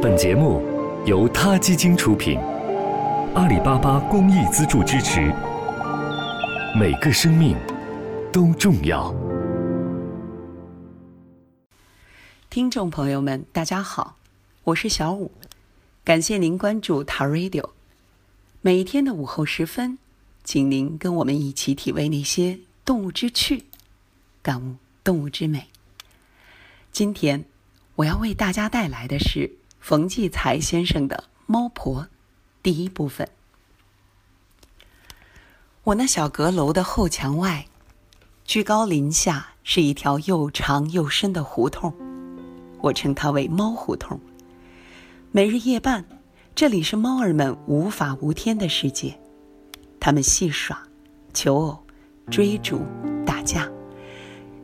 本节目由他基金出品，阿里巴巴公益资助支持。每个生命都重要。听众朋友们，大家好，我是小五，感谢您关注塔 Radio。每一天的午后时分，请您跟我们一起体味那些动物之趣，感悟动物之美。今天我要为大家带来的是冯骥才先生的《猫婆》第一部分。我那小阁楼的后墙外，居高临下是一条又长又深的胡同，我称它为猫胡同。每日夜半，这里是猫儿们无法无天的世界，它们戏耍、求偶、追逐、打架。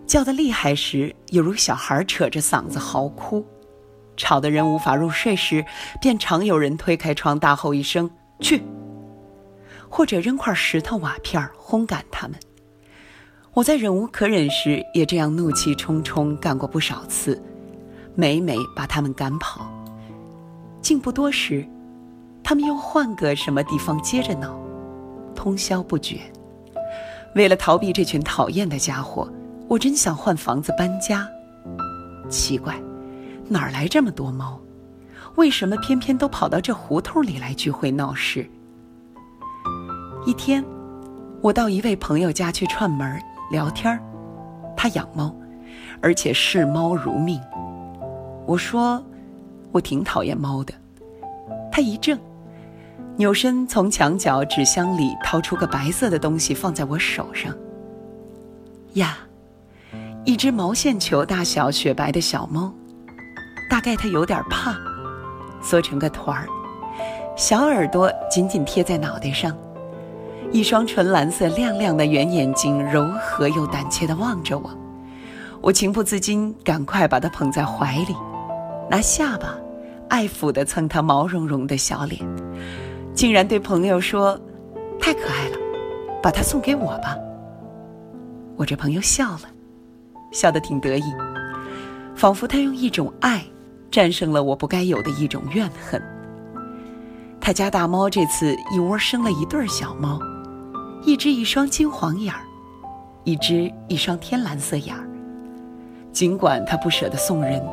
叫得厉害时，有如小孩扯着嗓子嚎哭；吵得人无法入睡时，便常有人推开窗大吼一声“去”，或者扔块石头瓦片轰赶他们。我在忍无可忍时，也这样怒气冲冲干过不少次，每每把他们赶跑。竟不多时，他们又换个什么地方接着闹，通宵不绝。为了逃避这群讨厌的家伙。我真想换房子搬家。奇怪，哪儿来这么多猫？为什么偏偏都跑到这胡同里来聚会闹事？一天，我到一位朋友家去串门聊天他养猫，而且视猫如命。我说，我挺讨厌猫的。他一怔，扭身从墙角纸箱里掏出个白色的东西，放在我手上。呀！一只毛线球大小、雪白的小猫，概它有点怕，缩成个团儿，小耳朵紧紧贴在脑袋上，一双纯蓝色亮亮的圆眼睛柔和又胆怯地望着我。我情不自禁，赶快把它捧在怀里，拿下巴爱抚地蹭它毛茸茸的小脸，竟然对朋友说：“太可爱了，把它送给我吧。”我这朋友笑了。笑得挺得意，仿佛他用一种爱战胜了我不该有的一种怨恨。他家大猫这次一窝生了一对小猫，一只一双金黄眼儿，一只一双天蓝色眼儿。尽管他不舍得送人，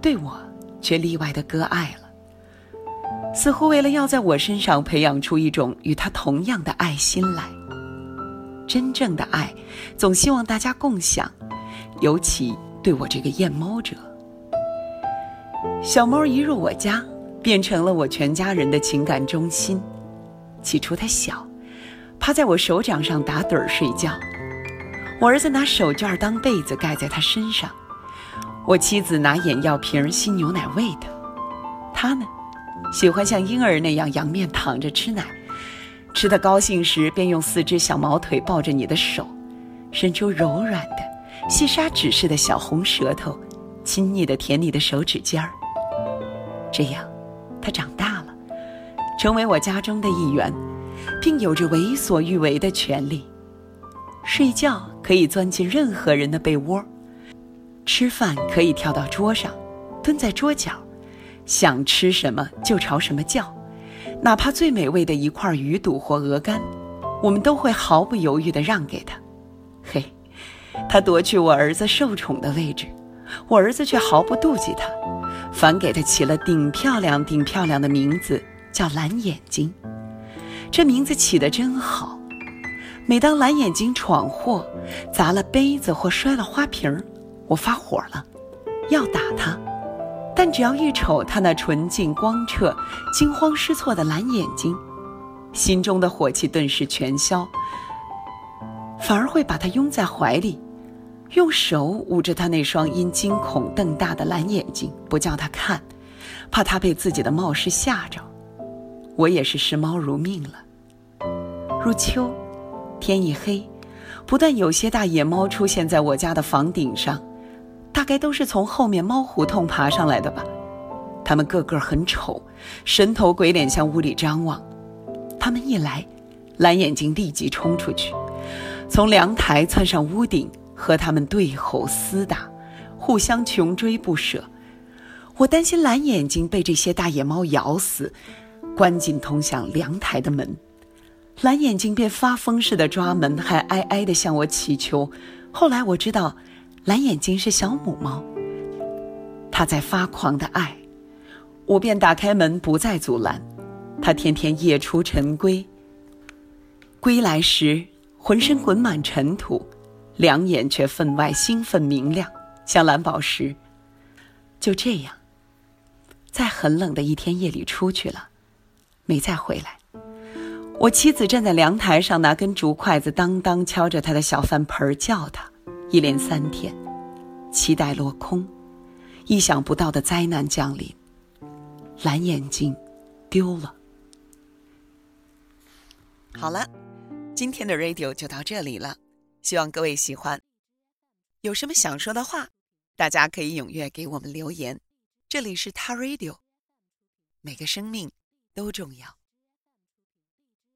对我却例外的割爱了，似乎为了要在我身上培养出一种与他同样的爱心来。真正的爱，总希望大家共享。尤其对我这个厌猫者，小猫一入我家，变成了我全家人的情感中心。起初它小，趴在我手掌上打盹儿睡觉，我儿子拿手绢当被子盖在它身上，我妻子拿眼药瓶吸牛奶喂它，它呢，喜欢像婴儿那样仰面躺着吃奶，吃得高兴时便用四只小毛腿抱着你的手，伸出柔软的。细沙纸似的小红舌头，亲昵地舔你的手指尖儿。这样，他长大了，成为我家中的一员，并有着为所欲为的权利。睡觉可以钻进任何人的被窝，吃饭可以跳到桌上，蹲在桌角，想吃什么就朝什么叫，哪怕最美味的一块鱼肚或鹅肝，我们都会毫不犹豫地让给他。嘿。他夺去我儿子受宠的位置，我儿子却毫不妒忌他，反给他起了顶漂亮、顶漂亮的名字，叫蓝眼睛。这名字起得真好。每当蓝眼睛闯祸，砸了杯子或摔了花瓶儿我发火了，要打他。但只要一瞅他那纯净光澈、惊慌失措的蓝眼睛，心中的火气顿时全消，反而会把他拥在怀里。用手捂着他那双因惊恐瞪大的蓝眼睛，不叫他看，怕他被自己的冒失吓着。我也是视猫如命了。入秋，天一黑，不但有些大野猫出现在我家的房顶上，大概都是从后面猫胡同爬上来的吧。它们个个很丑，神头鬼脸向屋里张望。它们一来，蓝眼睛立即冲出去，从凉台窜上屋顶。和他们对吼厮打，互相穷追不舍。我担心蓝眼睛被这些大野猫咬死，关紧通向凉台的门。蓝眼睛便发疯似的抓门，还哀哀地向我祈求。后来我知道，蓝眼睛是小母猫，它在发狂的爱。我便打开门，不再阻拦。它天天夜出晨归，归来时浑身滚满尘土，两眼却分外兴奋明亮，像蓝宝石。就这样，在很冷的一天夜里出去了，没再回来。我妻子站在凉台上，拿根竹筷子当当敲着他的小饭盆叫他。一连三天，期待落空，意想不到的灾难降临。蓝眼睛丢了。好了，今天的 radio 就到这里了，希望各位喜欢。有什么想说的话，大家可以踊跃给我们留言。这里是他 radio，每个生命都重要。